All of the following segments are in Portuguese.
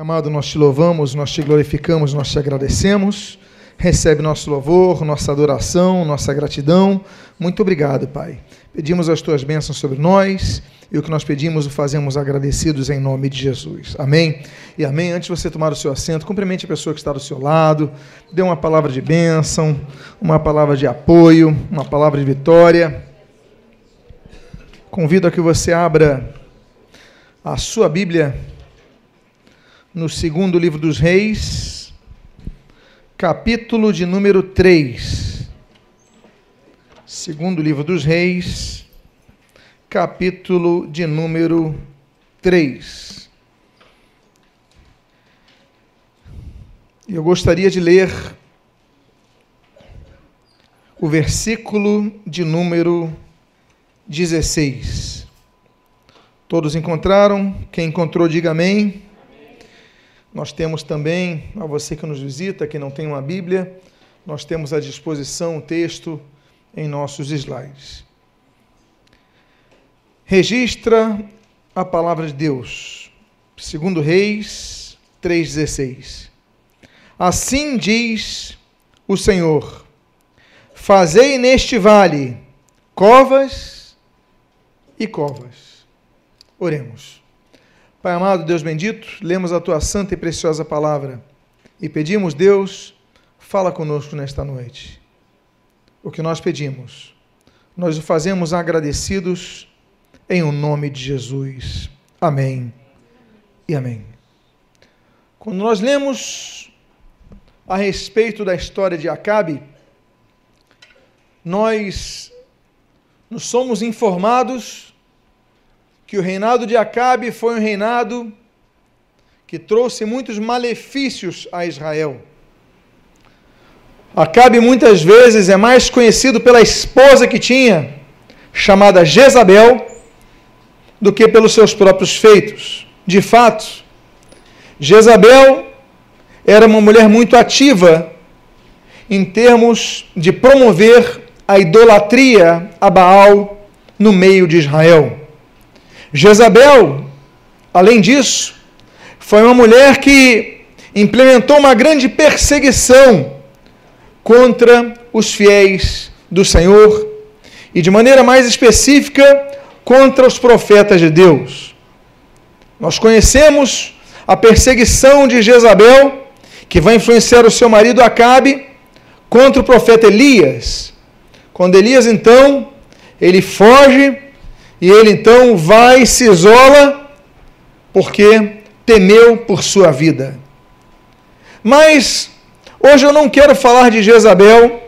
Amado, nós te louvamos, nós te glorificamos, nós te agradecemos. Recebe nosso louvor, nossa adoração, nossa gratidão. Muito obrigado, Pai. Pedimos as tuas bênçãos sobre nós e o que nós pedimos o fazemos agradecidos em nome de Jesus. Amém e amém. Antes de você tomar o seu assento, cumprimente a pessoa que está do seu lado, dê uma palavra de bênção, uma palavra de apoio, uma palavra de vitória. Convido a que você abra a sua Bíblia no segundo livro dos Reis, capítulo de número 3. Segundo livro dos Reis, capítulo de número 3. Eu gostaria de ler o versículo de número 16. Todos encontraram? Quem encontrou, diga amém. Nós temos também, a você que nos visita, que não tem uma Bíblia, nós temos à disposição o texto em nossos slides. Registra a palavra de Deus, segundo Reis 3,16. Assim diz o Senhor: Fazei neste vale covas e covas. Oremos. Pai amado, Deus bendito, lemos a tua santa e preciosa palavra e pedimos, Deus, fala conosco nesta noite. O que nós pedimos, nós o fazemos agradecidos em o nome de Jesus. Amém e amém. Quando nós lemos a respeito da história de Acabe, nós nos somos informados que o reinado de Acabe foi um reinado que trouxe muitos malefícios a Israel. Acabe muitas vezes é mais conhecido pela esposa que tinha, chamada Jezabel, do que pelos seus próprios feitos. De fato, Jezabel era uma mulher muito ativa em termos de promover a idolatria a Baal no meio de Israel. Jezabel, além disso, foi uma mulher que implementou uma grande perseguição contra os fiéis do Senhor e, de maneira mais específica, contra os profetas de Deus. Nós conhecemos a perseguição de Jezabel, que vai influenciar o seu marido Acabe contra o profeta Elias. Quando Elias, então, ele foge e ele então vai se isola porque temeu por sua vida. Mas hoje eu não quero falar de Jezabel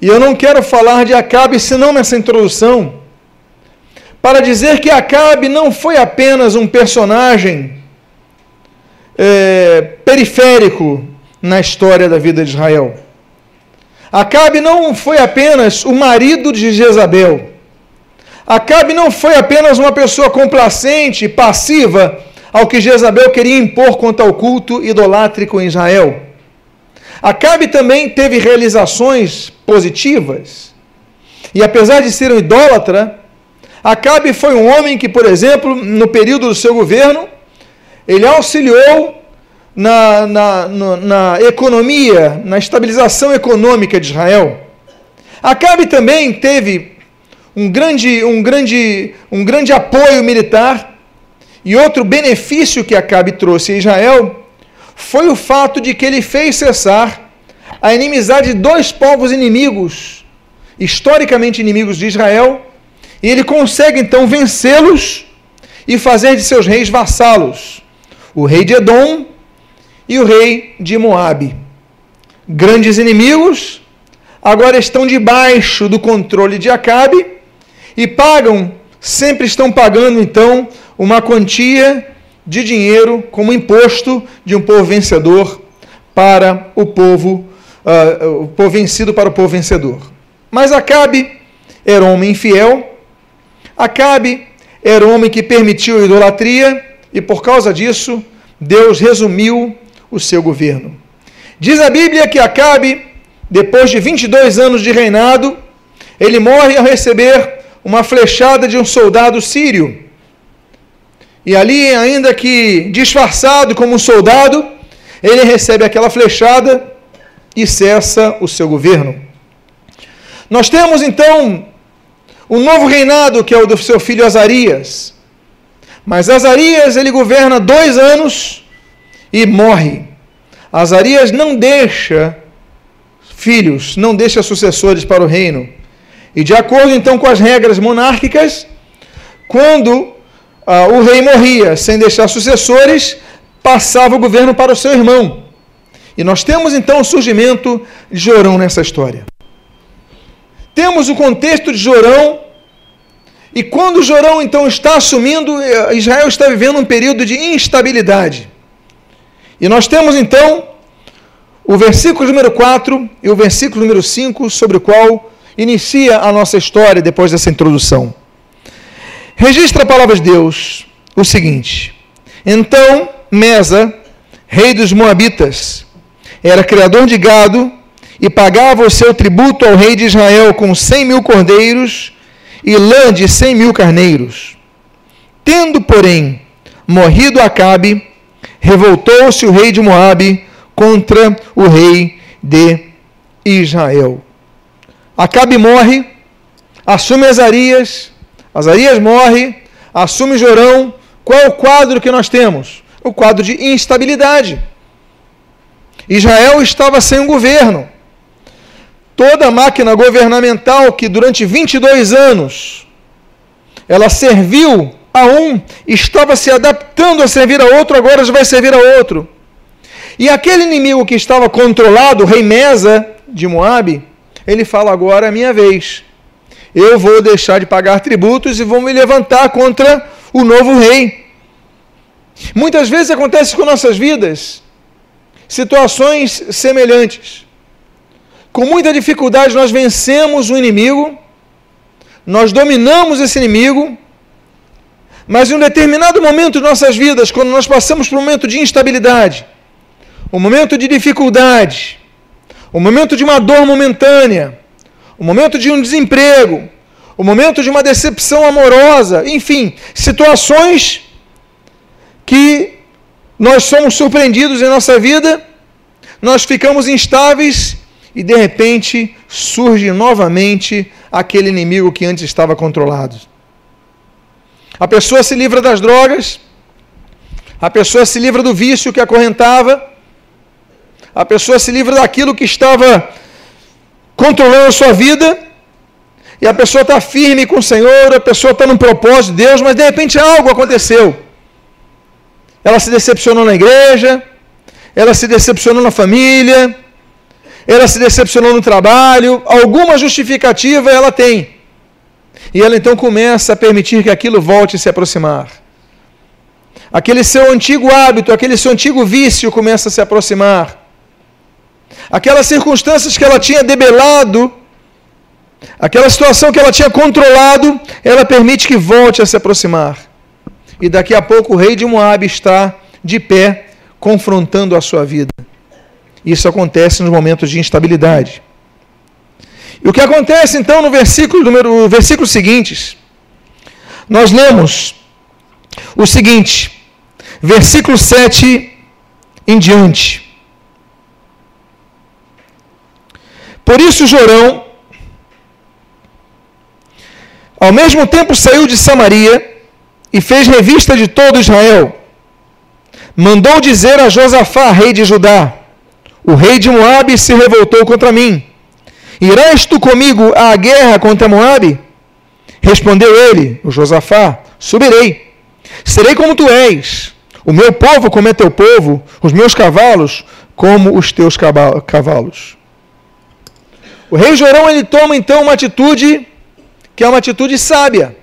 e eu não quero falar de Acabe senão nessa introdução para dizer que Acabe não foi apenas um personagem é, periférico na história da vida de Israel. Acabe não foi apenas o marido de Jezabel. Acabe não foi apenas uma pessoa complacente, passiva ao que Jezabel queria impor contra o culto idolátrico em Israel. Acabe também teve realizações positivas. E apesar de ser um idólatra, Acabe foi um homem que, por exemplo, no período do seu governo, ele auxiliou na, na, na, na economia, na estabilização econômica de Israel. Acabe também teve um grande, um grande, um grande apoio militar. E outro benefício que Acabe trouxe a Israel foi o fato de que ele fez cessar a inimizade de dois povos inimigos, historicamente inimigos de Israel, e ele consegue então vencê-los e fazer de seus reis vassalos, o rei de Edom e o rei de Moabe. Grandes inimigos, agora estão debaixo do controle de Acabe e pagam, sempre estão pagando então uma quantia de dinheiro como imposto de um povo vencedor para o povo, uh, o povo vencido para o povo vencedor. Mas Acabe era um homem infiel, Acabe era um homem que permitiu a idolatria e por causa disso Deus resumiu o seu governo. Diz a Bíblia que Acabe, depois de 22 anos de reinado, ele morre ao receber uma flechada de um soldado sírio. E ali, ainda que disfarçado como um soldado, ele recebe aquela flechada e cessa o seu governo. Nós temos então o novo reinado que é o do seu filho Azarias. Mas Azarias ele governa dois anos e morre. Azarias não deixa filhos, não deixa sucessores para o reino. E de acordo então com as regras monárquicas, quando ah, o rei morria sem deixar sucessores, passava o governo para o seu irmão. E nós temos então o surgimento de Jorão nessa história. Temos o contexto de Jorão, e quando Jorão então está assumindo, eh, Israel está vivendo um período de instabilidade. E nós temos então o versículo número 4 e o versículo número 5, sobre o qual inicia a nossa história depois dessa introdução. Registra a palavra de Deus o seguinte: Então Mesa, rei dos Moabitas, era criador de gado e pagava o seu tributo ao rei de Israel com cem mil cordeiros e lã de cem mil carneiros. Tendo, porém, morrido Acabe, revoltou-se o rei de Moabe contra o rei de Israel. Acabe morre, assume Azarias, Azarias morre, assume Jorão. Qual é o quadro que nós temos? O quadro de instabilidade. Israel estava sem um governo. Toda a máquina governamental que durante 22 anos ela serviu a um, estava se adaptando a servir a outro, agora já vai servir a outro. E aquele inimigo que estava controlado, o rei Mesa de Moabe, ele fala agora é minha vez. Eu vou deixar de pagar tributos e vou me levantar contra o novo rei. Muitas vezes acontece com nossas vidas situações semelhantes. Com muita dificuldade nós vencemos o inimigo, nós dominamos esse inimigo, mas em um determinado momento de nossas vidas, quando nós passamos por um momento de instabilidade, um momento de dificuldade, um momento de uma dor momentânea, um momento de um desemprego, um momento de uma decepção amorosa, enfim, situações que nós somos surpreendidos em nossa vida, nós ficamos instáveis e de repente surge novamente aquele inimigo que antes estava controlado. A pessoa se livra das drogas, a pessoa se livra do vício que acorrentava, a pessoa se livra daquilo que estava controlando a sua vida, e a pessoa está firme com o Senhor, a pessoa está no propósito de Deus, mas de repente algo aconteceu. Ela se decepcionou na igreja, ela se decepcionou na família, ela se decepcionou no trabalho, alguma justificativa ela tem. E ela então começa a permitir que aquilo volte a se aproximar. Aquele seu antigo hábito, aquele seu antigo vício começa a se aproximar. Aquelas circunstâncias que ela tinha debelado, aquela situação que ela tinha controlado, ela permite que volte a se aproximar. E daqui a pouco o rei de Moab está de pé, confrontando a sua vida. Isso acontece nos momentos de instabilidade. E o que acontece então no versículo, número, versículo seguintes? Nós lemos o seguinte, versículo 7 em diante. Por isso Jorão, ao mesmo tempo saiu de Samaria e fez revista de todo Israel. Mandou dizer a Josafá, rei de Judá: O rei de Moabe se revoltou contra mim Irás tu comigo à guerra contra Moabe? Respondeu ele, o Josafá: Subirei. Serei como tu és. O meu povo como é teu povo, os meus cavalos como os teus cavalos. O rei Jorão ele toma então uma atitude que é uma atitude sábia.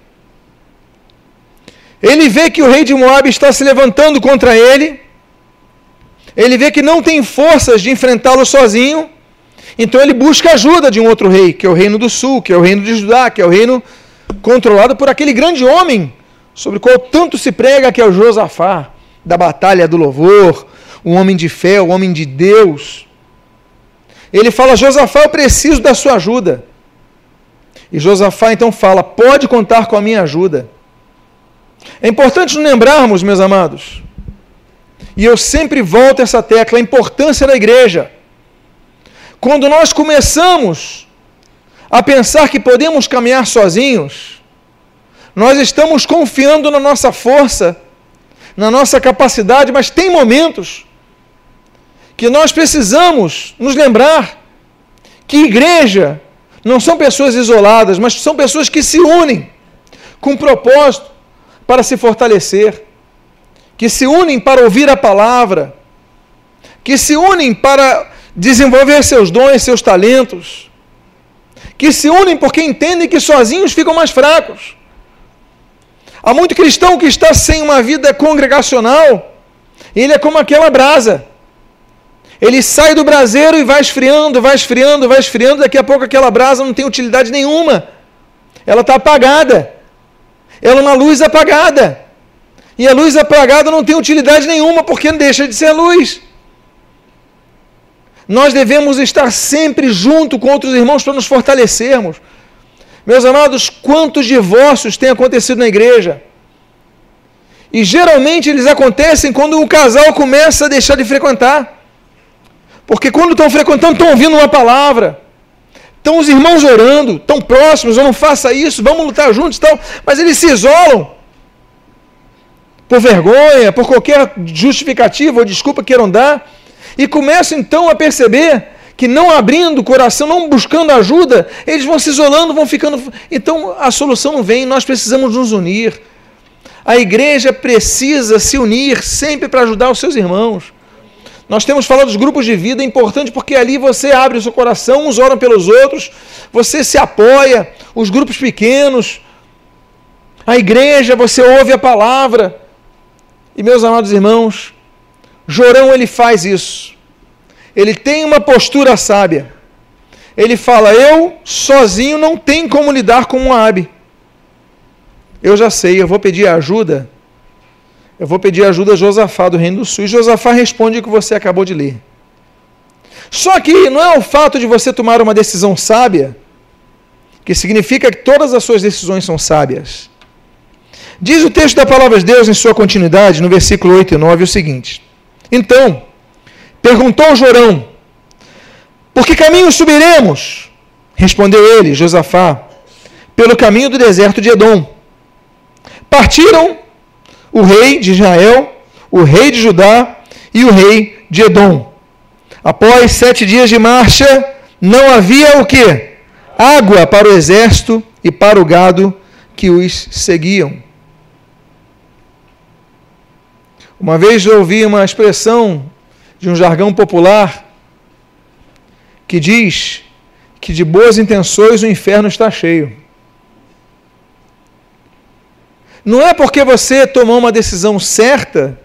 Ele vê que o rei de Moabe está se levantando contra ele. Ele vê que não tem forças de enfrentá-lo sozinho. Então ele busca ajuda de um outro rei, que é o reino do sul, que é o reino de Judá, que é o reino controlado por aquele grande homem sobre o qual tanto se prega, que é o Josafá, da batalha do louvor, um homem de fé, um homem de Deus. Ele fala: Josafá, eu preciso da sua ajuda. E Josafá então fala: pode contar com a minha ajuda. É importante nos lembrarmos, meus amados, e eu sempre volto a essa tecla, a importância da igreja. Quando nós começamos a pensar que podemos caminhar sozinhos, nós estamos confiando na nossa força, na nossa capacidade, mas tem momentos que nós precisamos nos lembrar que igreja não são pessoas isoladas, mas são pessoas que se unem com propósito para se fortalecer, que se unem para ouvir a palavra, que se unem para desenvolver seus dons, seus talentos, que se unem porque entendem que sozinhos ficam mais fracos. Há muito cristão que está sem uma vida congregacional, ele é como aquela brasa. Ele sai do braseiro e vai esfriando, vai esfriando, vai esfriando, daqui a pouco aquela brasa não tem utilidade nenhuma. Ela está apagada. Ela é uma luz apagada. E a luz apagada não tem utilidade nenhuma, porque não deixa de ser luz. Nós devemos estar sempre junto com outros irmãos para nos fortalecermos. Meus amados, quantos divórcios têm acontecido na igreja? E geralmente eles acontecem quando o casal começa a deixar de frequentar. Porque quando estão frequentando, estão ouvindo uma palavra. Estão os irmãos orando, estão próximos, ou não faça isso, vamos lutar juntos tal. Mas eles se isolam. Por vergonha, por qualquer justificativa ou desculpa queiram dar. E começam então a perceber que não abrindo o coração, não buscando ajuda, eles vão se isolando, vão ficando. Então a solução não vem, nós precisamos nos unir. A igreja precisa se unir sempre para ajudar os seus irmãos. Nós temos falado dos grupos de vida, é importante porque ali você abre o seu coração, uns oram pelos outros, você se apoia, os grupos pequenos, a igreja, você ouve a palavra. E meus amados irmãos, Jorão ele faz isso. Ele tem uma postura sábia. Ele fala: Eu sozinho não tenho como lidar com Moabe. Eu já sei, eu vou pedir ajuda eu vou pedir ajuda a Josafá do Reino do Sul. E Josafá responde o que você acabou de ler. Só que não é o fato de você tomar uma decisão sábia que significa que todas as suas decisões são sábias. Diz o texto da palavra de Deus em sua continuidade, no versículo 8 e 9, o seguinte: Então, perguntou Jorão, por que caminho subiremos? Respondeu ele, Josafá, pelo caminho do deserto de Edom. Partiram o rei de Israel, o rei de Judá e o rei de Edom. Após sete dias de marcha, não havia o que? Água para o exército e para o gado que os seguiam. Uma vez eu ouvi uma expressão de um jargão popular que diz que de boas intenções o inferno está cheio. Não é porque você tomou uma decisão certa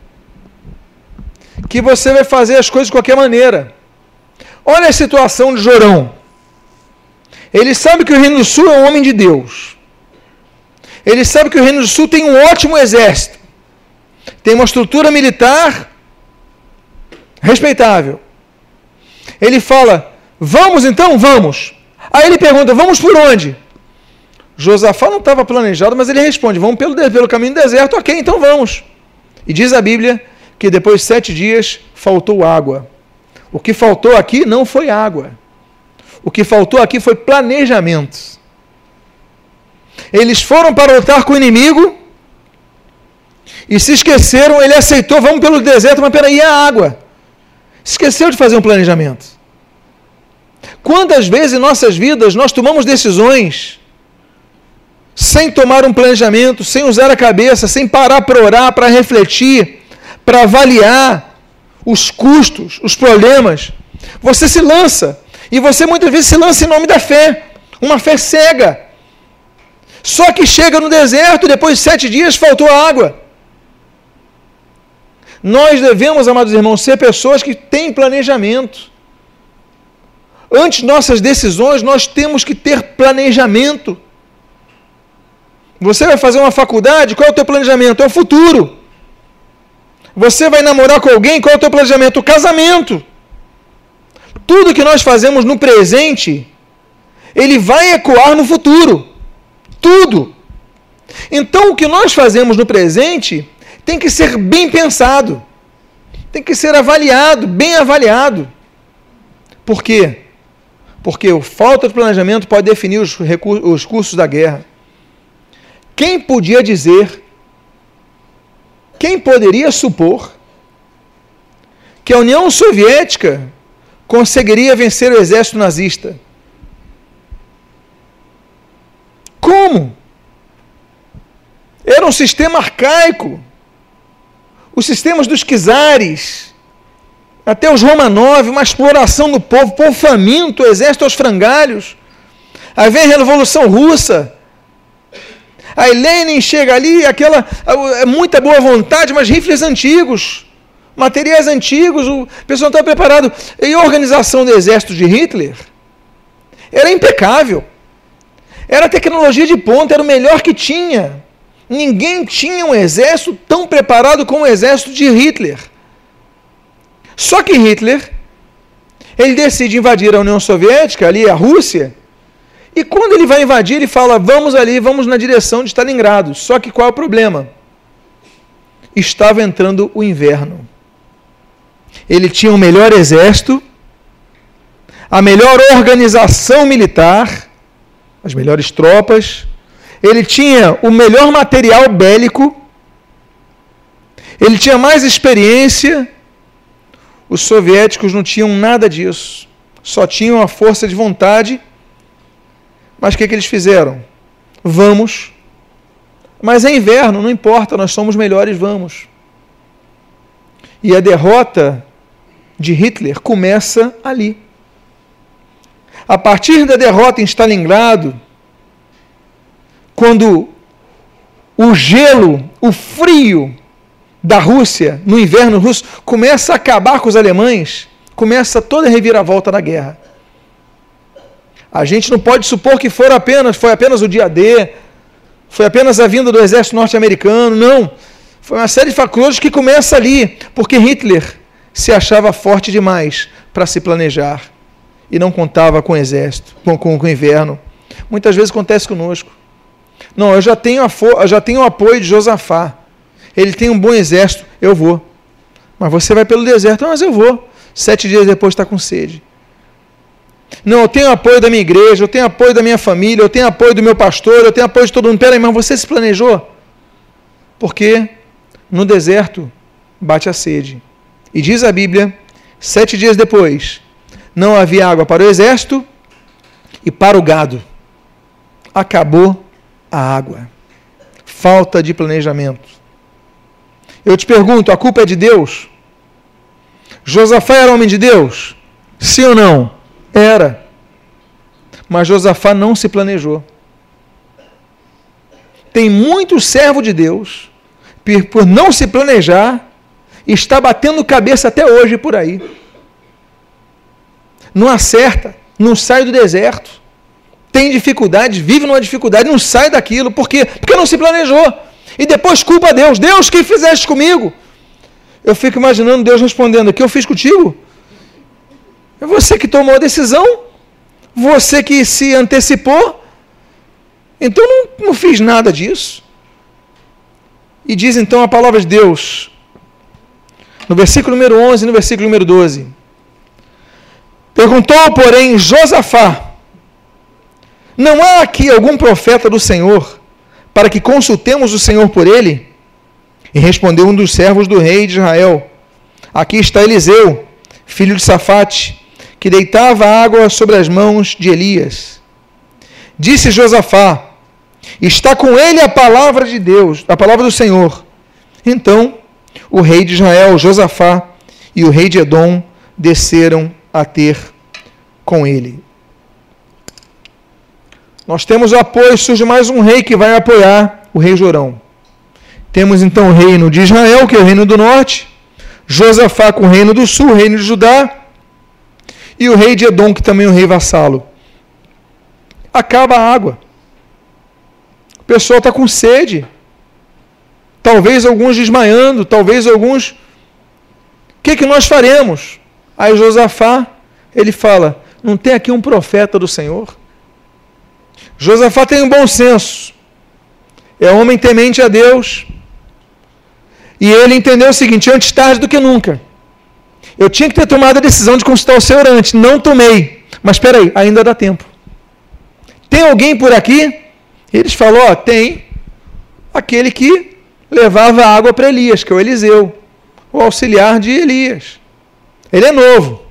que você vai fazer as coisas de qualquer maneira. Olha a situação de Jorão. Ele sabe que o Reino do Sul é um homem de Deus. Ele sabe que o Reino do Sul tem um ótimo exército. Tem uma estrutura militar respeitável. Ele fala: Vamos então? Vamos. Aí ele pergunta: Vamos por onde? Josafá não estava planejado, mas ele responde: vamos pelo, pelo caminho do deserto, ok, então vamos. E diz a Bíblia que depois de sete dias faltou água. O que faltou aqui não foi água. O que faltou aqui foi planejamento. Eles foram para lutar com o inimigo e se esqueceram, ele aceitou, vamos pelo deserto, mas peraí, a água. Esqueceu de fazer um planejamento. Quantas vezes em nossas vidas nós tomamos decisões sem tomar um planejamento, sem usar a cabeça, sem parar para orar, para refletir, para avaliar os custos, os problemas, você se lança. E você muitas vezes se lança em nome da fé, uma fé cega. Só que chega no deserto, depois de sete dias faltou água. Nós devemos, amados irmãos, ser pessoas que têm planejamento. Antes de nossas decisões, nós temos que ter planejamento. Você vai fazer uma faculdade, qual é o teu planejamento? É o futuro. Você vai namorar com alguém, qual é o teu planejamento? O casamento. Tudo que nós fazemos no presente, ele vai ecoar no futuro. Tudo. Então, o que nós fazemos no presente tem que ser bem pensado, tem que ser avaliado, bem avaliado. Por quê? Porque a falta de planejamento pode definir os, os cursos da guerra. Quem podia dizer, quem poderia supor que a União Soviética conseguiria vencer o exército nazista? Como? Era um sistema arcaico. Os sistemas dos czares, até os Romanov, uma exploração do povo, povo faminto, exército aos frangalhos. Aí vem a Revolução Russa. Aí Lenin chega ali, aquela é muita boa vontade, mas rifles antigos, materiais antigos, o pessoal não está preparado. E a organização do exército de Hitler era impecável. Era tecnologia de ponta, era o melhor que tinha. Ninguém tinha um exército tão preparado como o exército de Hitler. Só que Hitler, ele decide invadir a União Soviética, ali a Rússia, e quando ele vai invadir, ele fala: vamos ali, vamos na direção de Stalingrado. Só que qual é o problema? Estava entrando o inverno. Ele tinha o melhor exército, a melhor organização militar, as melhores tropas, ele tinha o melhor material bélico, ele tinha mais experiência. Os soviéticos não tinham nada disso, só tinham a força de vontade. Mas o que, que eles fizeram? Vamos. Mas é inverno, não importa, nós somos melhores, vamos. E a derrota de Hitler começa ali. A partir da derrota em Stalingrado, quando o gelo, o frio da Rússia, no inverno russo, começa a acabar com os alemães, começa toda a reviravolta da guerra. A gente não pode supor que apenas, foi apenas o dia D, foi apenas a vinda do exército norte-americano, não. Foi uma série de fatores que começa ali, porque Hitler se achava forte demais para se planejar e não contava com o exército, com, com, com o inverno. Muitas vezes acontece conosco. Não, eu já tenho, eu já tenho o apoio de Josafá. Ele tem um bom exército, eu vou. Mas você vai pelo deserto, mas eu vou. Sete dias depois está com sede. Não, eu tenho apoio da minha igreja, eu tenho apoio da minha família, eu tenho apoio do meu pastor, eu tenho apoio de todo mundo. Peraí, mas você se planejou? Porque no deserto bate a sede. E diz a Bíblia, sete dias depois, não havia água para o exército e para o gado. Acabou a água. Falta de planejamento. Eu te pergunto: a culpa é de Deus? Josafá era homem de Deus? Sim ou não? Era. Mas Josafá não se planejou. Tem muito servo de Deus, por não se planejar, está batendo cabeça até hoje por aí não acerta, não sai do deserto, tem dificuldade, vive numa dificuldade, não sai daquilo. Por quê? Porque não se planejou. E depois culpa a Deus. Deus, que fizeste comigo? Eu fico imaginando Deus respondendo: O que eu fiz contigo? É você que tomou a decisão, você que se antecipou. Então não, não fiz nada disso. E diz então a palavra de Deus, no versículo número 11 e no versículo número 12. Perguntou, porém, Josafá: Não há aqui algum profeta do Senhor para que consultemos o Senhor por ele? E respondeu um dos servos do rei de Israel: Aqui está Eliseu, filho de Safate, que deitava água sobre as mãos de Elias. Disse Josafá: Está com ele a palavra de Deus, a palavra do Senhor. Então, o rei de Israel, Josafá, e o rei de Edom desceram a ter com ele. Nós temos apoio, surge mais um rei que vai apoiar o rei Jorão. Temos então o reino de Israel, que é o reino do norte, Josafá com o reino do sul, o reino de Judá, e o rei de Edom, que também é o rei vassalo. Acaba a água. O pessoal está com sede. Talvez alguns desmaiando, talvez alguns. O que, que nós faremos? Aí Josafá, ele fala: Não tem aqui um profeta do Senhor? Josafá tem um bom senso. é homem temente a Deus. E ele entendeu o seguinte: antes tarde do que nunca. Eu tinha que ter tomado a decisão de consultar o Senhor antes, não tomei. Mas espera aí, ainda dá tempo. Tem alguém por aqui? Eles falaram: ó, tem aquele que levava água para Elias, que é o Eliseu, o auxiliar de Elias. Ele é novo.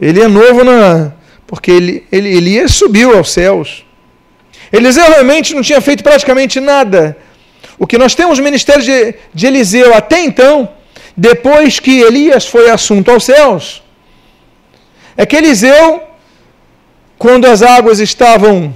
Ele é novo na, porque ele, ele, Elias subiu aos céus. Eliseu realmente não tinha feito praticamente nada. O que nós temos ministério de, de Eliseu até então, depois que Elias foi assunto aos céus, é que Eliseu, quando as águas estavam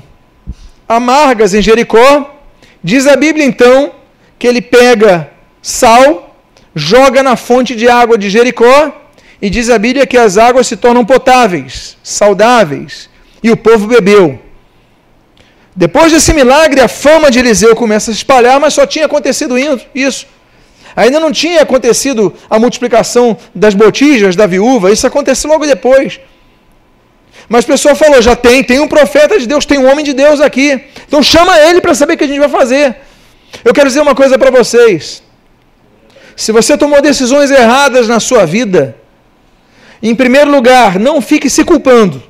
amargas em Jericó, diz a Bíblia então que ele pega sal, joga na fonte de água de Jericó, e diz a Bíblia que as águas se tornam potáveis, saudáveis, e o povo bebeu. Depois desse milagre, a fama de Eliseu começa a se espalhar, mas só tinha acontecido isso. Ainda não tinha acontecido a multiplicação das botijas da viúva, isso aconteceu logo depois. Mas o pessoal falou: já tem, tem um profeta de Deus, tem um homem de Deus aqui. Então chama ele para saber o que a gente vai fazer. Eu quero dizer uma coisa para vocês. Se você tomou decisões erradas na sua vida, em primeiro lugar, não fique se culpando.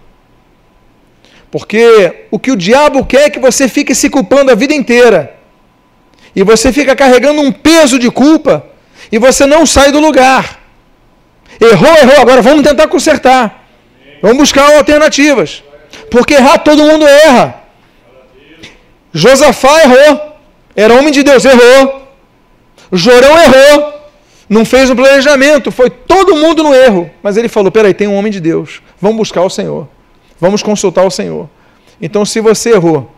Porque o que o diabo quer é que você fique se culpando a vida inteira. E você fica carregando um peso de culpa e você não sai do lugar. Errou, errou, agora vamos tentar consertar. Vamos buscar alternativas. Porque errar todo mundo erra. Josafá errou. Era homem de Deus, errou. Jorão errou. Não fez um planejamento, foi todo mundo no erro. Mas ele falou: peraí, tem um homem de Deus. Vamos buscar o Senhor. Vamos consultar o Senhor. Então, se você errou,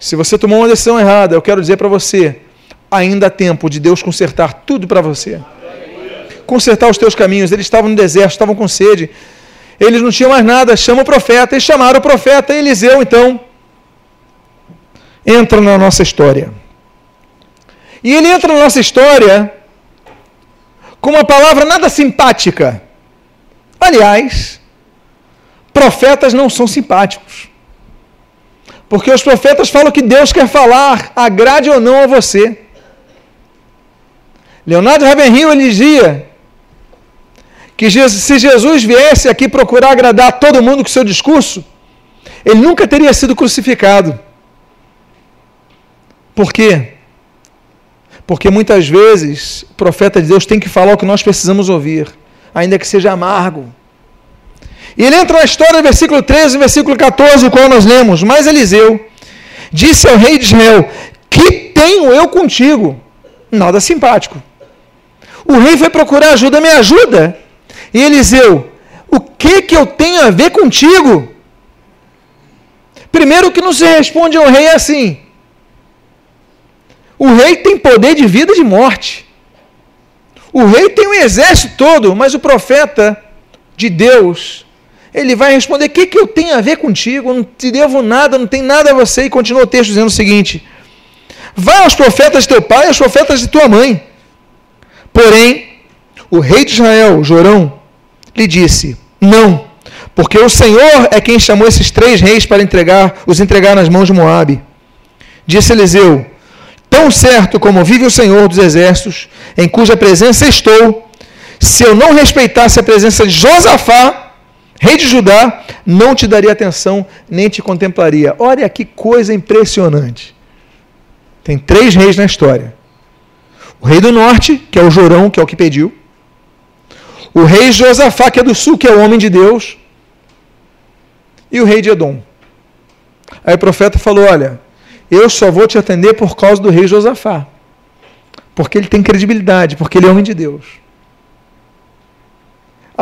se você tomou uma decisão errada, eu quero dizer para você: ainda há tempo de Deus consertar tudo para você. Consertar os teus caminhos. Eles estavam no deserto, estavam com sede. Eles não tinham mais nada. Chama o profeta. Eles chamaram o profeta Eliseu, então. Entra na nossa história. E ele entra na nossa história com uma palavra nada simpática. Aliás, profetas não são simpáticos. Porque os profetas falam que Deus quer falar, agrade ou não a você. Leonardo Ravenhill ele dizia que se Jesus viesse aqui procurar agradar todo mundo com seu discurso, ele nunca teria sido crucificado. Por quê? Porque muitas vezes o profeta de Deus tem que falar o que nós precisamos ouvir, ainda que seja amargo. E ele entra na história versículo 13 e versículo 14, o qual nós lemos. Mas Eliseu disse ao rei de Israel: Que tenho eu contigo? Nada simpático. O rei foi procurar ajuda, me ajuda. E Eliseu: O que, que eu tenho a ver contigo? Primeiro, que não se responde ao rei é assim: o rei tem poder de vida e de morte. O rei tem um exército todo, mas o profeta de Deus, ele vai responder: O que, que eu tenho a ver contigo? Eu não te devo nada, não tem nada a você. E continua o texto dizendo o seguinte: Vai aos profetas de teu pai, aos profetas de tua mãe. Porém, o rei de Israel, Jorão, lhe disse: Não, porque o Senhor é quem chamou esses três reis para entregar, os entregar nas mãos de Moabe. Disse Eliseu: Tão certo como vive o Senhor dos Exércitos, em cuja presença estou, se eu não respeitasse a presença de Josafá, rei de Judá, não te daria atenção, nem te contemplaria. Olha que coisa impressionante. Tem três reis na história. O rei do norte, que é o Jorão, que é o que pediu. O rei Josafá, que é do sul, que é o homem de Deus. E o rei de Edom. Aí o profeta falou: Olha, eu só vou te atender por causa do rei Josafá. Porque ele tem credibilidade, porque ele é homem de Deus.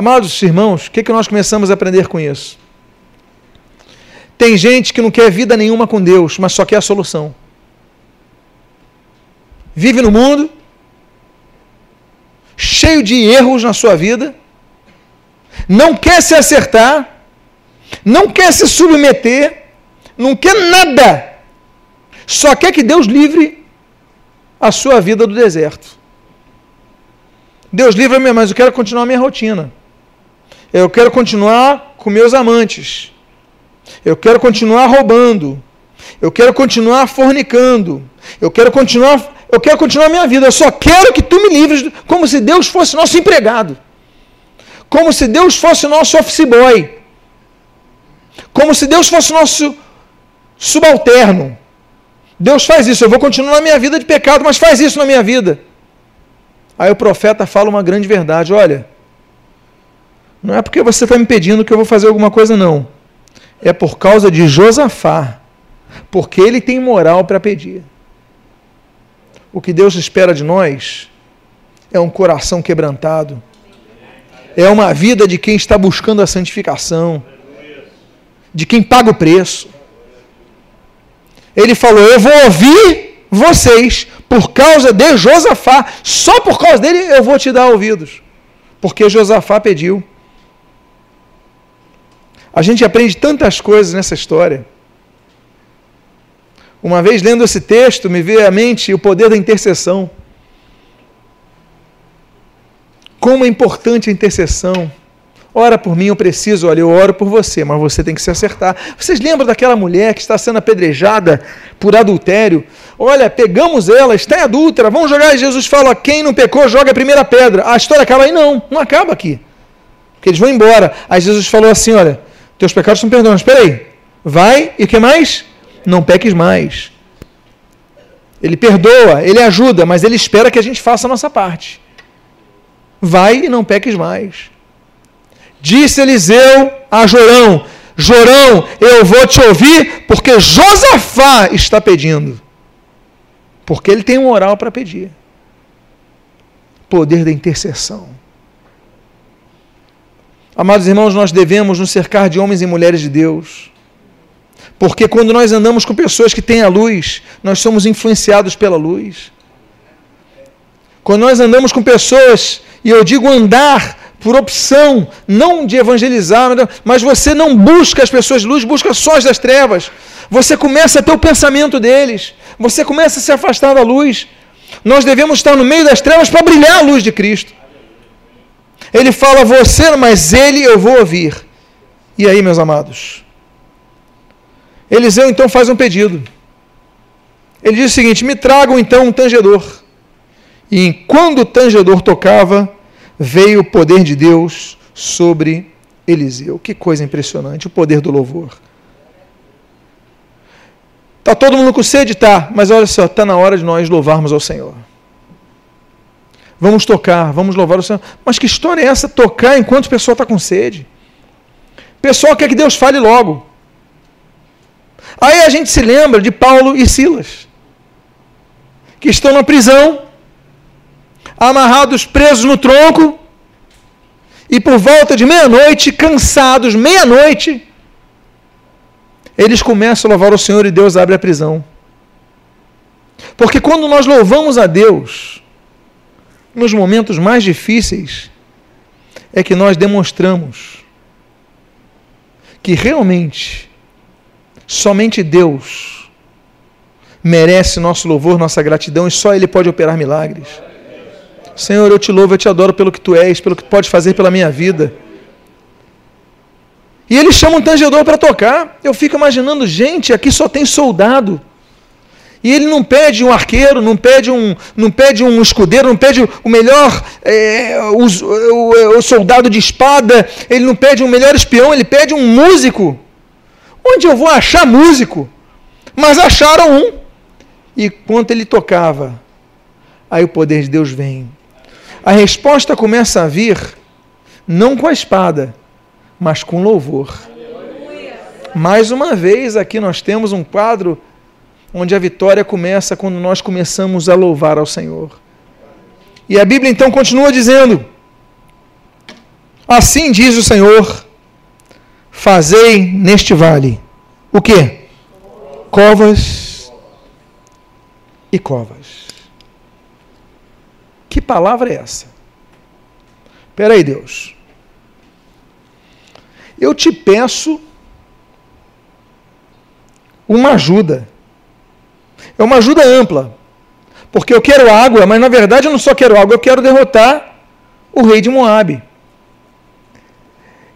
Amados irmãos, o que, que nós começamos a aprender com isso? Tem gente que não quer vida nenhuma com Deus, mas só quer a solução. Vive no mundo, cheio de erros na sua vida, não quer se acertar, não quer se submeter, não quer nada só quer que Deus livre a sua vida do deserto. Deus livre-me, mas eu quero continuar a minha rotina. Eu quero continuar com meus amantes. Eu quero continuar roubando. Eu quero continuar fornicando. Eu quero continuar, eu quero continuar minha vida. Eu só quero que tu me livres, como se Deus fosse nosso empregado. Como se Deus fosse nosso office boy. Como se Deus fosse nosso subalterno. Deus faz isso, eu vou continuar na minha vida de pecado, mas faz isso na minha vida. Aí o profeta fala uma grande verdade: olha, não é porque você está me pedindo que eu vou fazer alguma coisa, não. É por causa de Josafá, porque ele tem moral para pedir. O que Deus espera de nós é um coração quebrantado, é uma vida de quem está buscando a santificação, de quem paga o preço. Ele falou: Eu vou ouvir vocês por causa de Josafá, só por causa dele eu vou te dar ouvidos, porque Josafá pediu. A gente aprende tantas coisas nessa história. Uma vez lendo esse texto, me veio à mente o poder da intercessão. Como é importante a intercessão. Ora por mim, eu preciso, olha, eu oro por você, mas você tem que se acertar. Vocês lembram daquela mulher que está sendo apedrejada por adultério? Olha, pegamos ela, está em adúltera, vamos jogar. E Jesus fala: quem não pecou, joga a primeira pedra. A história acaba aí? Não, não acaba aqui. Porque eles vão embora. Aí Jesus falou assim: olha, teus pecados são perdoados. Espera aí, vai e o que mais? Não peques mais. Ele perdoa, ele ajuda, mas ele espera que a gente faça a nossa parte. Vai e não peques mais. Disse Eliseu a Jorão: Jorão, eu vou te ouvir porque Josafá está pedindo. Porque ele tem um oral para pedir. Poder da intercessão. Amados irmãos, nós devemos nos cercar de homens e mulheres de Deus. Porque quando nós andamos com pessoas que têm a luz, nós somos influenciados pela luz. Quando nós andamos com pessoas, e eu digo andar por opção, não de evangelizar, mas você não busca as pessoas de luz, busca só as das trevas. Você começa a ter o pensamento deles, você começa a se afastar da luz. Nós devemos estar no meio das trevas para brilhar a luz de Cristo. Ele fala, você, mas ele eu vou ouvir. E aí, meus amados? Eliseu então faz um pedido. Ele diz o seguinte: me tragam então um tangedor. E quando o tangedor tocava, veio o poder de Deus sobre Eliseu. Que coisa impressionante, o poder do louvor. Está todo mundo com sede? Tá, mas olha só, está na hora de nós louvarmos ao Senhor. Vamos tocar, vamos louvar o Senhor. Mas que história é essa? Tocar enquanto o pessoal está com sede. O pessoal quer que Deus fale logo. Aí a gente se lembra de Paulo e Silas, que estão na prisão, amarrados, presos no tronco, e por volta de meia-noite, cansados, meia-noite, eles começam a louvar o Senhor e Deus abre a prisão. Porque quando nós louvamos a Deus, nos momentos mais difíceis, é que nós demonstramos que realmente somente Deus merece nosso louvor, nossa gratidão e só Ele pode operar milagres. Senhor, eu te louvo, eu te adoro pelo que tu és, pelo que tu pode fazer pela minha vida. E eles chamam um tangedor para tocar. Eu fico imaginando, gente, aqui só tem soldado. E ele não pede um arqueiro, não pede um, não pede um escudeiro, não pede o melhor é, o, o, o, soldado de espada, ele não pede um melhor espião, ele pede um músico. Onde eu vou achar músico? Mas acharam um. E quando ele tocava, aí o poder de Deus vem a resposta começa a vir não com a espada, mas com louvor. Mais uma vez, aqui nós temos um quadro onde a vitória começa quando nós começamos a louvar ao Senhor. E a Bíblia então continua dizendo: Assim diz o Senhor: Fazei neste vale o que? Covas e covas. Que palavra é essa? Espera aí, Deus. Eu te peço uma ajuda. É uma ajuda ampla. Porque eu quero água, mas na verdade eu não só quero água, eu quero derrotar o rei de Moabe.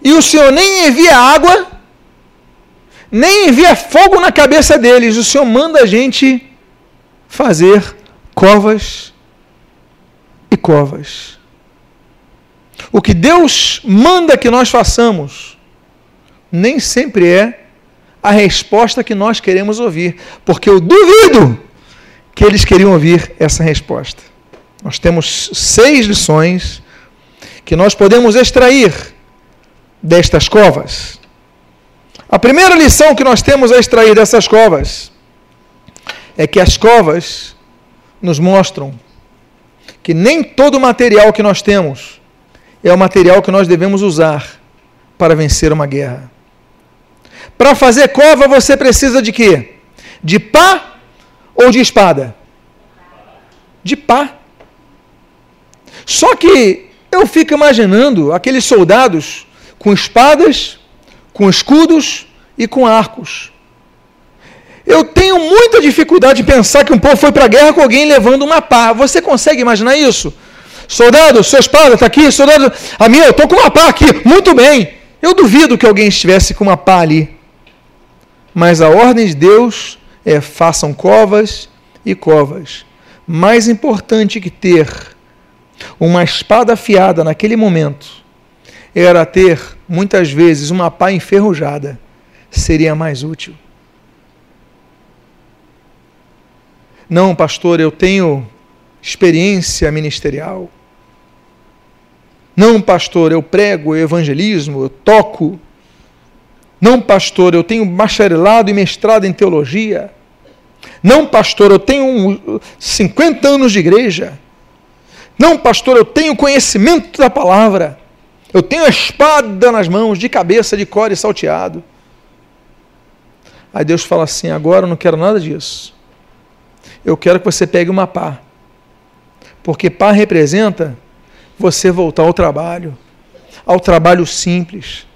E o Senhor nem envia água, nem envia fogo na cabeça deles, o Senhor manda a gente fazer covas e covas. O que Deus manda que nós façamos nem sempre é a resposta que nós queremos ouvir, porque eu duvido que eles queriam ouvir essa resposta. Nós temos seis lições que nós podemos extrair destas covas. A primeira lição que nós temos a extrair dessas covas é que as covas nos mostram que nem todo o material que nós temos é o material que nós devemos usar para vencer uma guerra. Para fazer cova você precisa de quê? De pá ou de espada? De pá. Só que eu fico imaginando aqueles soldados com espadas, com escudos e com arcos. Eu tenho muita dificuldade de pensar que um povo foi para a guerra com alguém levando uma pá. Você consegue imaginar isso? Soldado, sua espada está aqui. Soldado, a minha, eu estou com uma pá aqui. Muito bem. Eu duvido que alguém estivesse com uma pá ali. Mas a ordem de Deus é façam covas e covas. Mais importante que ter uma espada afiada naquele momento era ter, muitas vezes, uma pá enferrujada. Seria mais útil. Não, pastor, eu tenho experiência ministerial. Não, pastor, eu prego, evangelismo, eu toco. Não, pastor, eu tenho bacharelado e mestrado em teologia. Não, pastor, eu tenho 50 anos de igreja. Não, pastor, eu tenho conhecimento da palavra. Eu tenho a espada nas mãos, de cabeça, de core salteado. Aí Deus fala assim: agora eu não quero nada disso. Eu quero que você pegue uma pá. Porque pá representa você voltar ao trabalho, ao trabalho simples,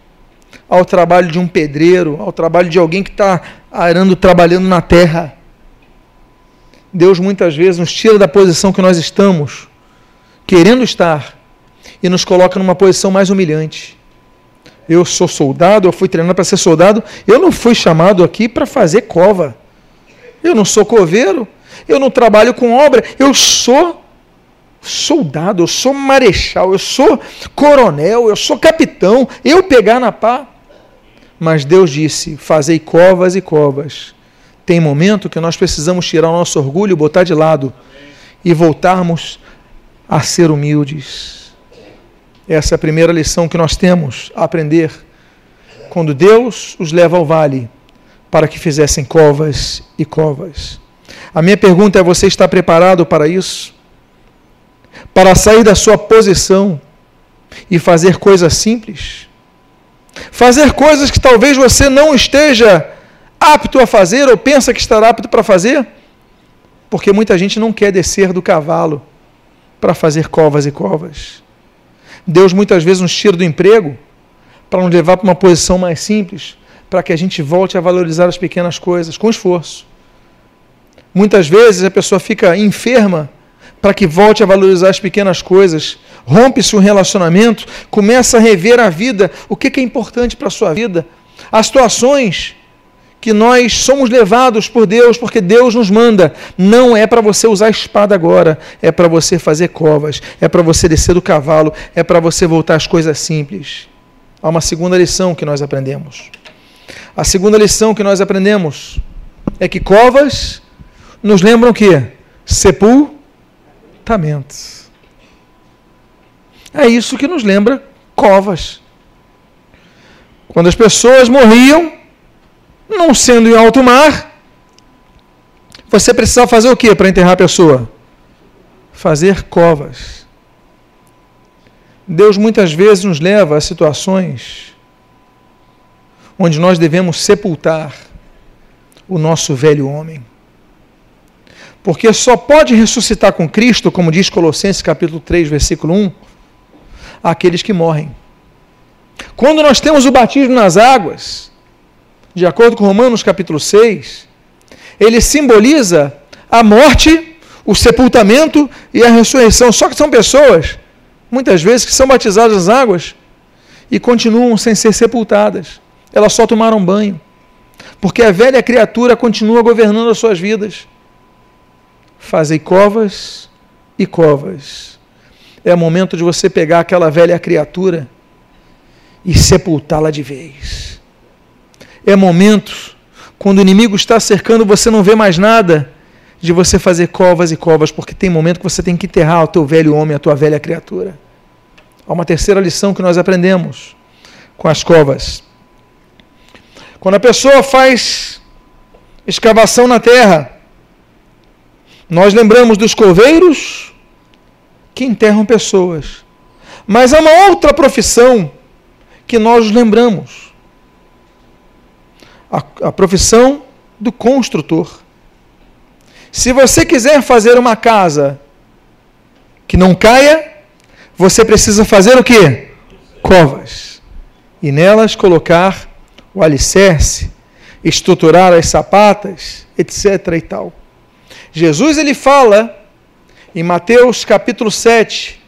ao trabalho de um pedreiro, ao trabalho de alguém que está arando, trabalhando na terra. Deus muitas vezes nos tira da posição que nós estamos querendo estar e nos coloca numa posição mais humilhante. Eu sou soldado, eu fui treinado para ser soldado, eu não fui chamado aqui para fazer cova. Eu não sou coveiro, eu não trabalho com obra, eu sou soldado, eu sou marechal, eu sou coronel, eu sou capitão, eu pegar na pá. Mas Deus disse: Fazei covas e covas. Tem momento que nós precisamos tirar o nosso orgulho, botar de lado e voltarmos a ser humildes. Essa é a primeira lição que nós temos a aprender. Quando Deus os leva ao vale para que fizessem covas e covas. A minha pergunta é: você está preparado para isso? Para sair da sua posição e fazer coisas simples? Fazer coisas que talvez você não esteja apto a fazer ou pensa que estará apto para fazer? Porque muita gente não quer descer do cavalo para fazer covas e covas. Deus muitas vezes nos tira do emprego para nos levar para uma posição mais simples, para que a gente volte a valorizar as pequenas coisas com esforço. Muitas vezes a pessoa fica enferma para que volte a valorizar as pequenas coisas. Rompe-se um relacionamento, começa a rever a vida, o que é importante para a sua vida. As situações que nós somos levados por Deus, porque Deus nos manda. Não é para você usar a espada agora, é para você fazer covas, é para você descer do cavalo, é para você voltar às coisas simples. Há uma segunda lição que nós aprendemos. A segunda lição que nós aprendemos é que covas nos lembram que sepultamentos. É isso que nos lembra covas. Quando as pessoas morriam, não sendo em alto mar, você precisava fazer o que para enterrar a pessoa? Fazer covas. Deus muitas vezes nos leva a situações onde nós devemos sepultar o nosso velho homem. Porque só pode ressuscitar com Cristo, como diz Colossenses capítulo 3, versículo 1, aqueles que morrem. Quando nós temos o batismo nas águas, de acordo com Romanos capítulo 6, ele simboliza a morte, o sepultamento e a ressurreição. Só que são pessoas, muitas vezes, que são batizadas nas águas e continuam sem ser sepultadas. Elas só tomaram banho. porque a velha criatura continua governando as suas vidas. Fazei covas e covas. É momento de você pegar aquela velha criatura e sepultá-la de vez. É momento, quando o inimigo está cercando, você não vê mais nada, de você fazer covas e covas, porque tem momento que você tem que enterrar o teu velho homem, a tua velha criatura. Há uma terceira lição que nós aprendemos com as covas. Quando a pessoa faz escavação na terra, nós lembramos dos coveiros que enterram pessoas. Mas há uma outra profissão que nós lembramos. A, a profissão do construtor. Se você quiser fazer uma casa que não caia, você precisa fazer o que? Covas. E nelas colocar o alicerce, estruturar as sapatas, etc. e tal. Jesus ele fala em Mateus capítulo 7,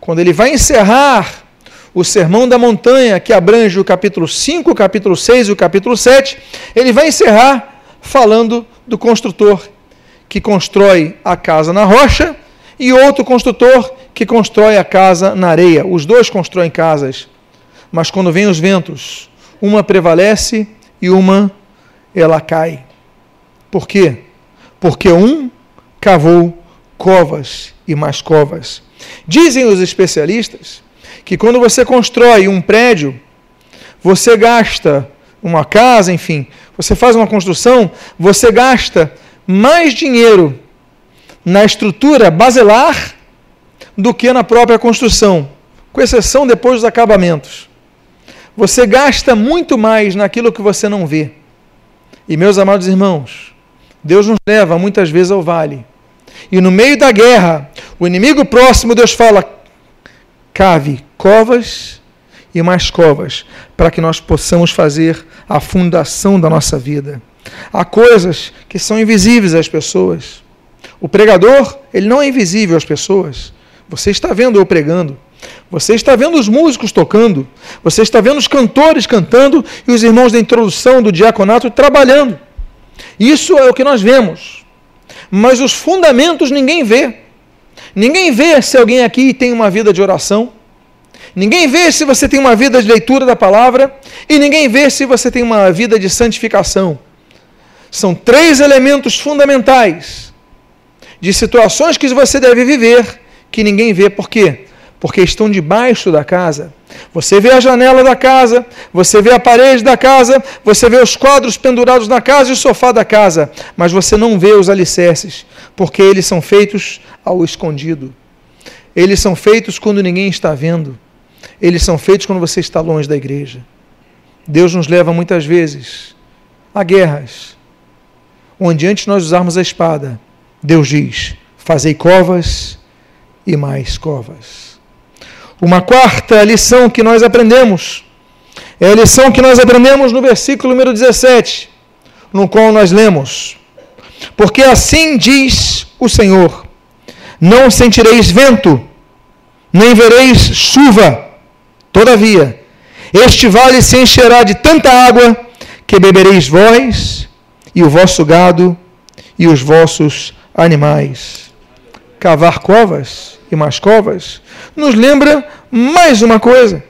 quando ele vai encerrar o Sermão da Montanha, que abrange o capítulo 5, o capítulo 6 e o capítulo 7, ele vai encerrar falando do construtor que constrói a casa na rocha e outro construtor que constrói a casa na areia. Os dois constroem casas, mas quando vêm os ventos, uma prevalece e uma ela cai. Por quê? Porque um cavou covas e mais covas. Dizem os especialistas que quando você constrói um prédio, você gasta uma casa, enfim, você faz uma construção, você gasta mais dinheiro na estrutura basilar do que na própria construção, com exceção depois dos acabamentos. Você gasta muito mais naquilo que você não vê. E meus amados irmãos, Deus nos leva muitas vezes ao vale. E no meio da guerra, o inimigo próximo, Deus fala: cave covas e mais covas, para que nós possamos fazer a fundação da nossa vida. Há coisas que são invisíveis às pessoas. O pregador, ele não é invisível às pessoas. Você está vendo eu pregando. Você está vendo os músicos tocando. Você está vendo os cantores cantando e os irmãos da introdução do diaconato trabalhando. Isso é o que nós vemos. Mas os fundamentos ninguém vê. Ninguém vê se alguém aqui tem uma vida de oração. Ninguém vê se você tem uma vida de leitura da palavra. E ninguém vê se você tem uma vida de santificação. São três elementos fundamentais de situações que você deve viver que ninguém vê. Por quê? Porque estão debaixo da casa. Você vê a janela da casa, você vê a parede da casa, você vê os quadros pendurados na casa e o sofá da casa, mas você não vê os alicerces, porque eles são feitos ao escondido. Eles são feitos quando ninguém está vendo. Eles são feitos quando você está longe da igreja. Deus nos leva muitas vezes a guerras, onde antes nós usarmos a espada, Deus diz: fazei covas e mais covas. Uma quarta lição que nós aprendemos. É a lição que nós aprendemos no versículo número 17, no qual nós lemos: Porque assim diz o Senhor: Não sentireis vento, nem vereis chuva, todavia, este vale se encherá de tanta água que bebereis vós e o vosso gado e os vossos animais. Cavar covas e mais covas nos lembra mais uma coisa.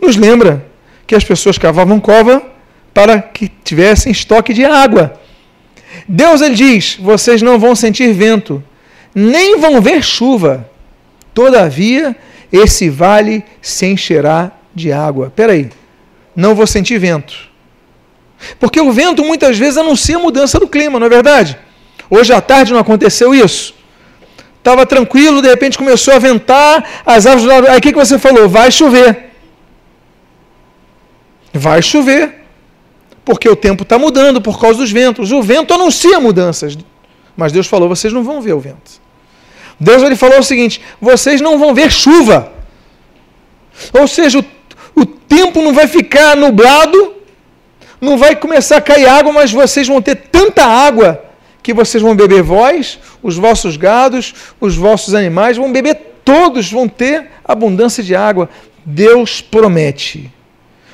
Nos lembra que as pessoas cavavam cova para que tivessem estoque de água. Deus ele diz: vocês não vão sentir vento, nem vão ver chuva. Todavia, esse vale se encherá de água. Peraí, não vou sentir vento. Porque o vento muitas vezes anuncia mudança do clima, não é verdade? Hoje à tarde não aconteceu isso. Estava tranquilo, de repente começou a ventar, as árvores. Aí o que, que você falou? Vai chover. Vai chover. Porque o tempo está mudando por causa dos ventos. O vento anuncia mudanças. Mas Deus falou: vocês não vão ver o vento. Deus ele falou o seguinte: vocês não vão ver chuva. Ou seja, o, o tempo não vai ficar nublado, não vai começar a cair água, mas vocês vão ter tanta água que vocês vão beber vós, os vossos gados, os vossos animais, vão beber todos, vão ter abundância de água. Deus promete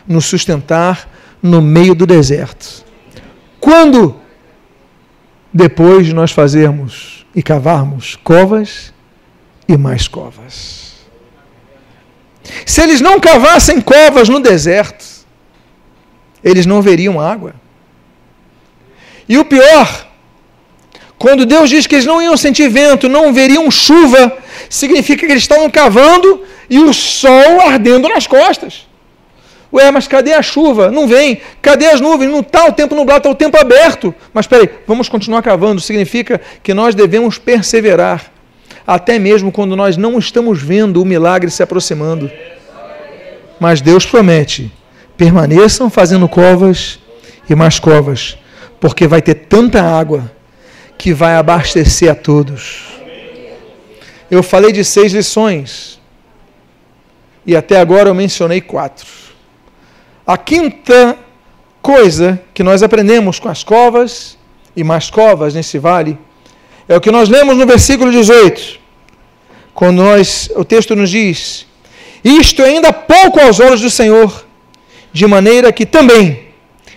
nos sustentar no meio do deserto. Quando? Depois de nós fazermos e cavarmos covas e mais covas. Se eles não cavassem covas no deserto, eles não veriam água. E o pior, quando Deus diz que eles não iam sentir vento, não veriam chuva, significa que eles estavam cavando e o sol ardendo nas costas. Ué, mas cadê a chuva? Não vem. Cadê as nuvens? Não está o tempo nublado, está o tempo aberto. Mas espera aí, vamos continuar cavando. Significa que nós devemos perseverar, até mesmo quando nós não estamos vendo o milagre se aproximando. Mas Deus promete: permaneçam fazendo covas e mais covas, porque vai ter tanta água que vai abastecer a todos. Eu falei de seis lições e até agora eu mencionei quatro. A quinta coisa que nós aprendemos com as covas e mais covas nesse vale é o que nós lemos no versículo 18, quando nós, o texto nos diz: Isto é ainda pouco aos olhos do Senhor, de maneira que também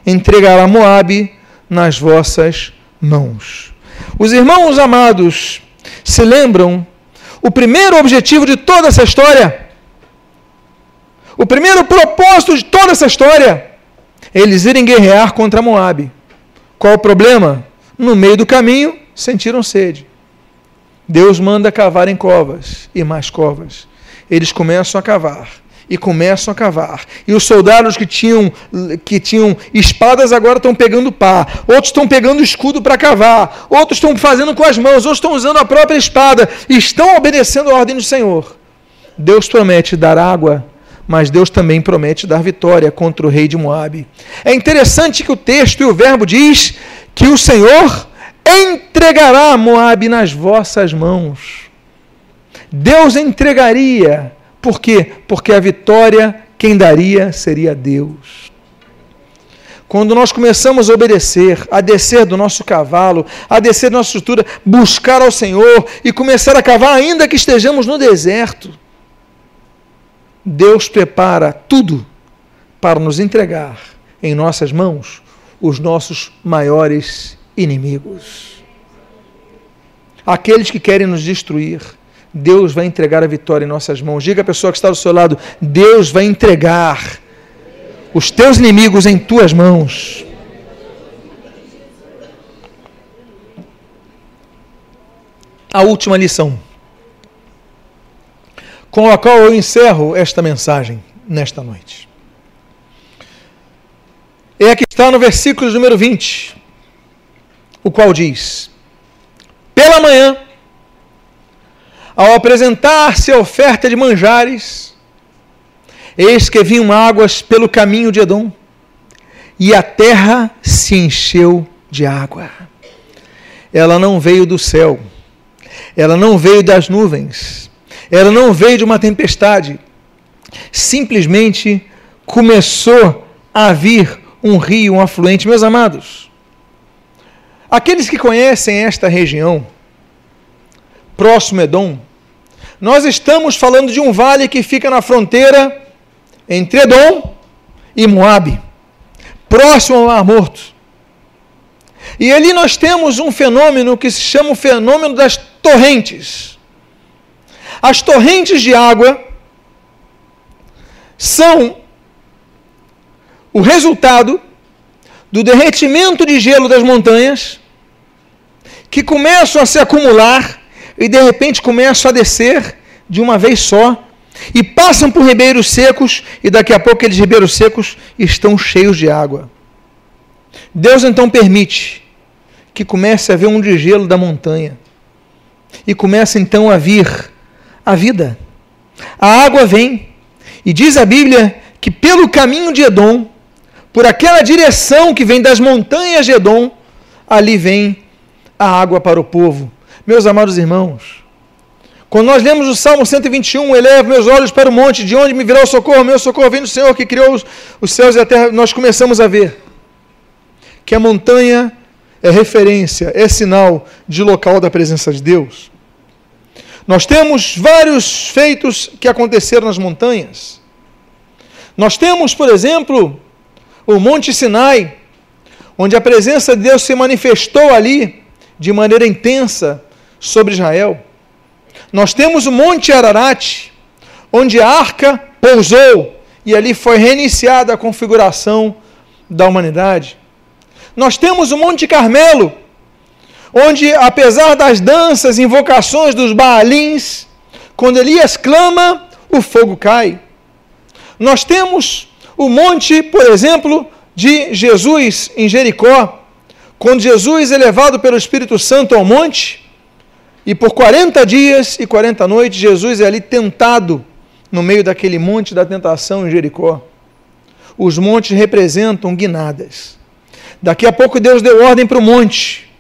entregará Moabe nas vossas mãos. Os irmãos amados se lembram o primeiro objetivo de toda essa história o primeiro propósito de toda essa história é eles irem guerrear contra Moabe. Qual o problema? No meio do caminho, sentiram sede. Deus manda cavar em covas e mais covas. Eles começam a cavar e começam a cavar. E os soldados que tinham, que tinham espadas agora estão pegando pá, outros estão pegando escudo para cavar, outros estão fazendo com as mãos, outros estão usando a própria espada, estão obedecendo a ordem do Senhor. Deus promete dar água mas Deus também promete dar vitória contra o rei de Moabe. É interessante que o texto e o verbo diz que o Senhor entregará Moabe nas vossas mãos. Deus entregaria. Por quê? Porque a vitória quem daria seria Deus. Quando nós começamos a obedecer, a descer do nosso cavalo, a descer da nossa estrutura, buscar ao Senhor e começar a cavar, ainda que estejamos no deserto, Deus prepara tudo para nos entregar em nossas mãos os nossos maiores inimigos. Aqueles que querem nos destruir, Deus vai entregar a vitória em nossas mãos. Diga a pessoa que está do seu lado: Deus vai entregar os teus inimigos em tuas mãos. A última lição com a qual eu encerro esta mensagem nesta noite. É a que está no versículo número 20, o qual diz: Pela manhã, ao apresentar-se a oferta de manjares, eis que vinham águas pelo caminho de Edom, e a terra se encheu de água. Ela não veio do céu, ela não veio das nuvens, ela não veio de uma tempestade. Simplesmente começou a vir um rio, um afluente. Meus amados, aqueles que conhecem esta região, próximo Edom, nós estamos falando de um vale que fica na fronteira entre Edom e Moabe, próximo ao Mar Morto. E ali nós temos um fenômeno que se chama o fenômeno das torrentes. As torrentes de água são o resultado do derretimento de gelo das montanhas que começam a se acumular e de repente começam a descer de uma vez só e passam por ribeiros secos e daqui a pouco aqueles ribeiros secos estão cheios de água. Deus então permite que comece a haver um degelo da montanha e começa então a vir a vida. A água vem, e diz a Bíblia que pelo caminho de Edom, por aquela direção que vem das montanhas de Edom, ali vem a água para o povo. Meus amados irmãos, quando nós lemos o Salmo 121, eleva meus olhos para o monte, de onde me virá o socorro? Meu socorro vem do Senhor que criou os, os céus e a terra. Nós começamos a ver que a montanha é referência, é sinal de local da presença de Deus. Nós temos vários feitos que aconteceram nas montanhas. Nós temos, por exemplo, o Monte Sinai, onde a presença de Deus se manifestou ali de maneira intensa sobre Israel. Nós temos o Monte Ararat, onde a arca pousou e ali foi reiniciada a configuração da humanidade. Nós temos o Monte Carmelo, onde, apesar das danças, invocações dos Baalins, quando Elias clama, o fogo cai. Nós temos o monte, por exemplo, de Jesus em Jericó, quando Jesus é levado pelo Espírito Santo ao monte, e por 40 dias e 40 noites, Jesus é ali tentado no meio daquele monte da tentação em Jericó. Os montes representam guinadas. Daqui a pouco Deus deu ordem para o monte,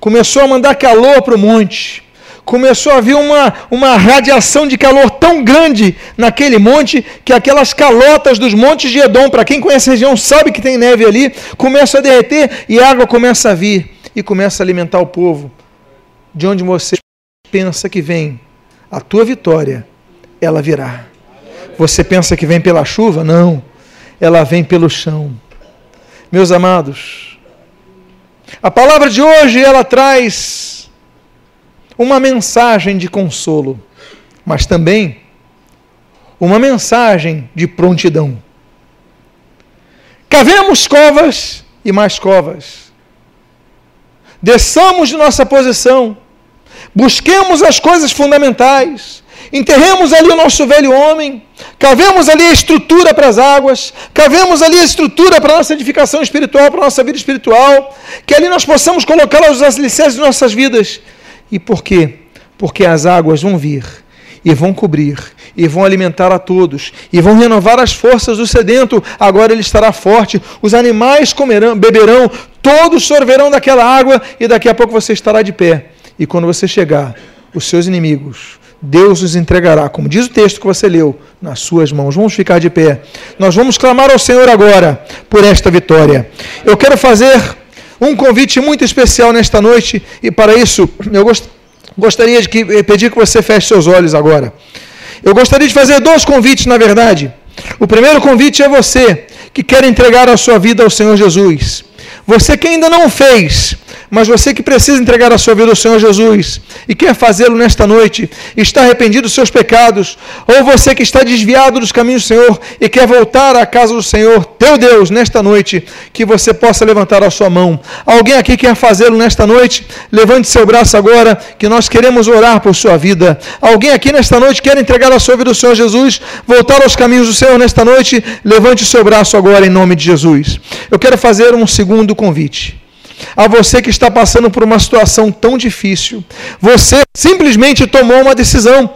começou a mandar calor para o monte, começou a vir uma, uma radiação de calor tão grande naquele monte que aquelas calotas dos montes de Edom, para quem conhece a região sabe que tem neve ali, começa a derreter e a água começa a vir e começa a alimentar o povo. De onde você pensa que vem a tua vitória, ela virá. Você pensa que vem pela chuva? Não, ela vem pelo chão. Meus amados, a palavra de hoje ela traz uma mensagem de consolo, mas também uma mensagem de prontidão. Cavemos covas e mais covas. Desçamos de nossa posição. Busquemos as coisas fundamentais. Enterremos ali o nosso velho homem. Cavemos ali a estrutura para as águas. Cavemos ali a estrutura para a nossa edificação espiritual, para a nossa vida espiritual. Que ali nós possamos colocar os alicerces de nossas vidas e por quê? Porque as águas vão vir e vão cobrir e vão alimentar a todos e vão renovar as forças do sedento. Agora ele estará forte. Os animais comerão, beberão, todos sorverão daquela água e daqui a pouco você estará de pé. E quando você chegar, os seus inimigos, Deus os entregará, como diz o texto que você leu, nas suas mãos. Vamos ficar de pé. Nós vamos clamar ao Senhor agora por esta vitória. Eu quero fazer um convite muito especial nesta noite e para isso eu gost gostaria de que, eh, pedir que você feche seus olhos agora. Eu gostaria de fazer dois convites, na verdade. O primeiro convite é você que quer entregar a sua vida ao Senhor Jesus. Você que ainda não fez, mas você que precisa entregar a sua vida ao Senhor Jesus e quer fazê-lo nesta noite, está arrependido dos seus pecados, ou você que está desviado dos caminhos do Senhor e quer voltar à casa do Senhor, teu Deus, nesta noite, que você possa levantar a sua mão. Alguém aqui quer fazê-lo nesta noite? Levante seu braço agora, que nós queremos orar por sua vida. Alguém aqui nesta noite quer entregar a sua vida ao Senhor Jesus, voltar aos caminhos do Senhor nesta noite? Levante seu braço agora em nome de Jesus. Eu quero fazer um segundo convite a você que está passando por uma situação tão difícil. Você simplesmente tomou uma decisão.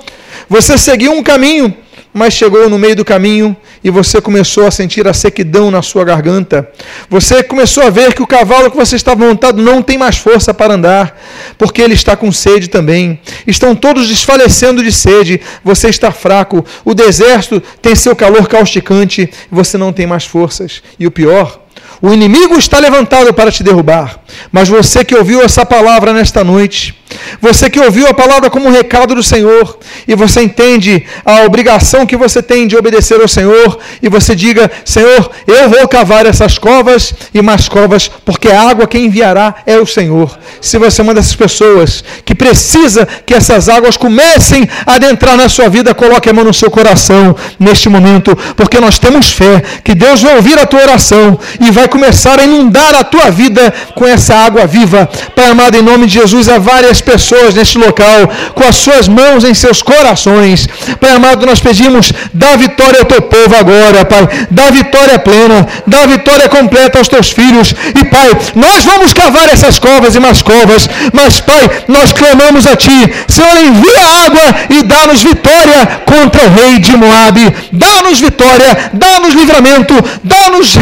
Você seguiu um caminho, mas chegou no meio do caminho e você começou a sentir a sequidão na sua garganta. Você começou a ver que o cavalo que você estava montado não tem mais força para andar, porque ele está com sede também. Estão todos desfalecendo de sede, você está fraco. O deserto tem seu calor causticante, você não tem mais forças. E o pior, o inimigo está levantado para te derrubar. Mas você que ouviu essa palavra nesta noite, você que ouviu a palavra como um recado do Senhor, e você entende a obrigação que você tem de obedecer ao Senhor, e você diga: Senhor, eu vou cavar essas covas e mais covas, porque a água quem enviará é o Senhor. Se você é uma dessas pessoas que precisa que essas águas comecem a adentrar na sua vida, coloque a mão no seu coração neste momento, porque nós temos fé que Deus vai ouvir a tua oração e vai começar a inundar a tua vida com essa água viva. Pai amado, em nome de Jesus, há várias pessoas neste local com as suas mãos em seus corações. Pai amado, nós pedimos, dá vitória ao teu povo agora, Pai. Dá vitória plena, dá vitória completa aos teus filhos. E, Pai, nós vamos cavar essas covas e mais covas, mas, Pai, nós clamamos a Ti. Senhor, envia água e dá-nos vitória contra o rei de Moabe. Dá-nos vitória, dá-nos livramento, dá-nos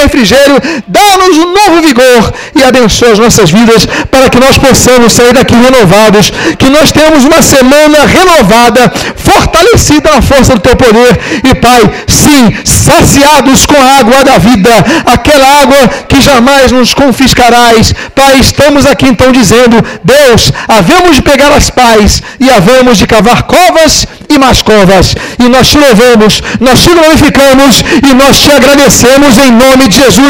refrigério, dá-nos um novo vigor e abençoa as nossas vidas para que nós possamos sair daqui renovados, que nós tenhamos uma semana renovada, fortalecida na força do teu poder e Pai, sim, saciados com a água da vida, aquela água que jamais nos confiscarás. Pai, estamos aqui então dizendo, Deus, havemos de pegar as pais e havemos de cavar covas e mais covas. E nós te louvamos, nós te glorificamos e nós te agradecemos em nome de Jesus.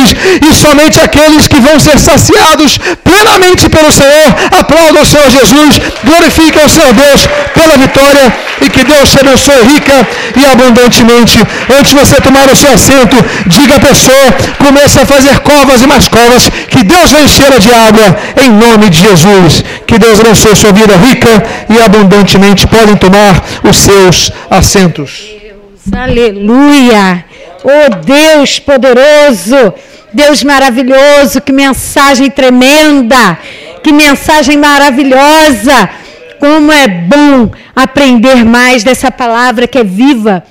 E somente aqueles que vão ser saciados plenamente pelo Senhor, aplaudam o Senhor Jesus, glorifiquem o Senhor Deus pela vitória e que Deus te abençoe rica e abundantemente. Antes de você tomar o seu assento, diga à pessoa, comece a fazer covas e mais covas, que Deus vai encher de água em nome de Jesus. Que Deus abençoe a sua vida rica e abundantemente. Podem tomar os seus assentos. Deus, aleluia! Oh Deus poderoso, Deus maravilhoso, que mensagem tremenda, que mensagem maravilhosa. Como é bom aprender mais dessa palavra que é viva